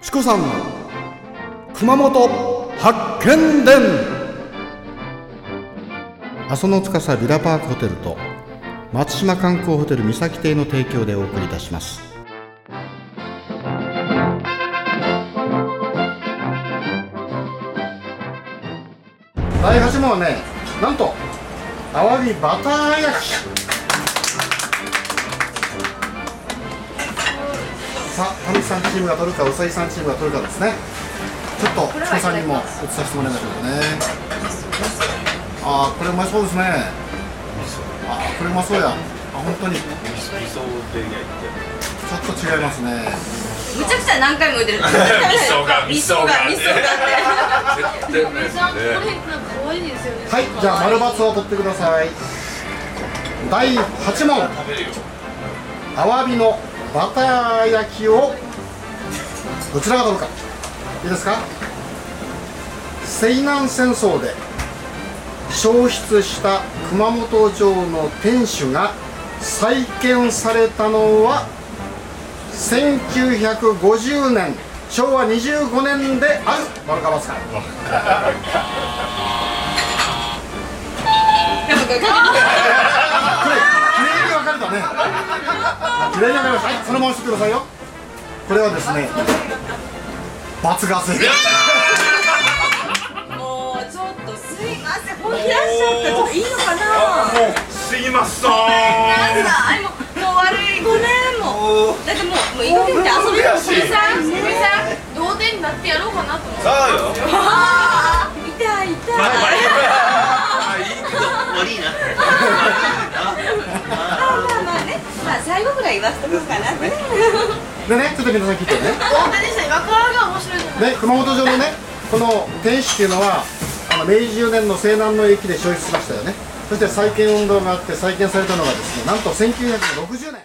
チコさん熊本発見伝。阿蘇の司ビラパークホテルと松島観光ホテル三崎邸の提供でお送りいたします。第8問はねなんとアワビバター焼き。さあ田口さんチームが取るかうさぎさんチームが取るかですね。ちょっとチコさんにも移させてもらいましょうかね。ああこれうまそうですね。ああこれうまそうや。あ本当に。ちょっと違いますね。むちゃくちゃ何回も言ってる。味噌が 味噌が味噌がって。絶対ないですこのね。辺なんか可愛いですよね。はいじゃあ丸×を取ってください。第8問。アワビのバター焼きをどちらが取るか。いいですか？西南戦争で焼失した熊本城の天守が再建されたのは1950年昭和25年である。丸か×か これ綺麗に分かれたね綺麗に分かれましたはいそのまましてくださいよこれはですね罰が正解 もうちょっとすいません。本気出しちゃった。ちょっといいのかな？もうすいませんなんだ、あれももう悪い5年も。だってもうもう同点になってやろうかなと思って。そうよああ痛い痛いいまあいいけど悪いな。まあまあまあね。まあ最後ぐらい言わせとこうかなって。でねちょっと皆さん聞いてね同点でした。今からが面白いじゃない。ね熊本城のねこの天守っていうのはあの明治10年の西南の駅で消失しましたよねそして再建運動があって再建されたのがですねなんと1960年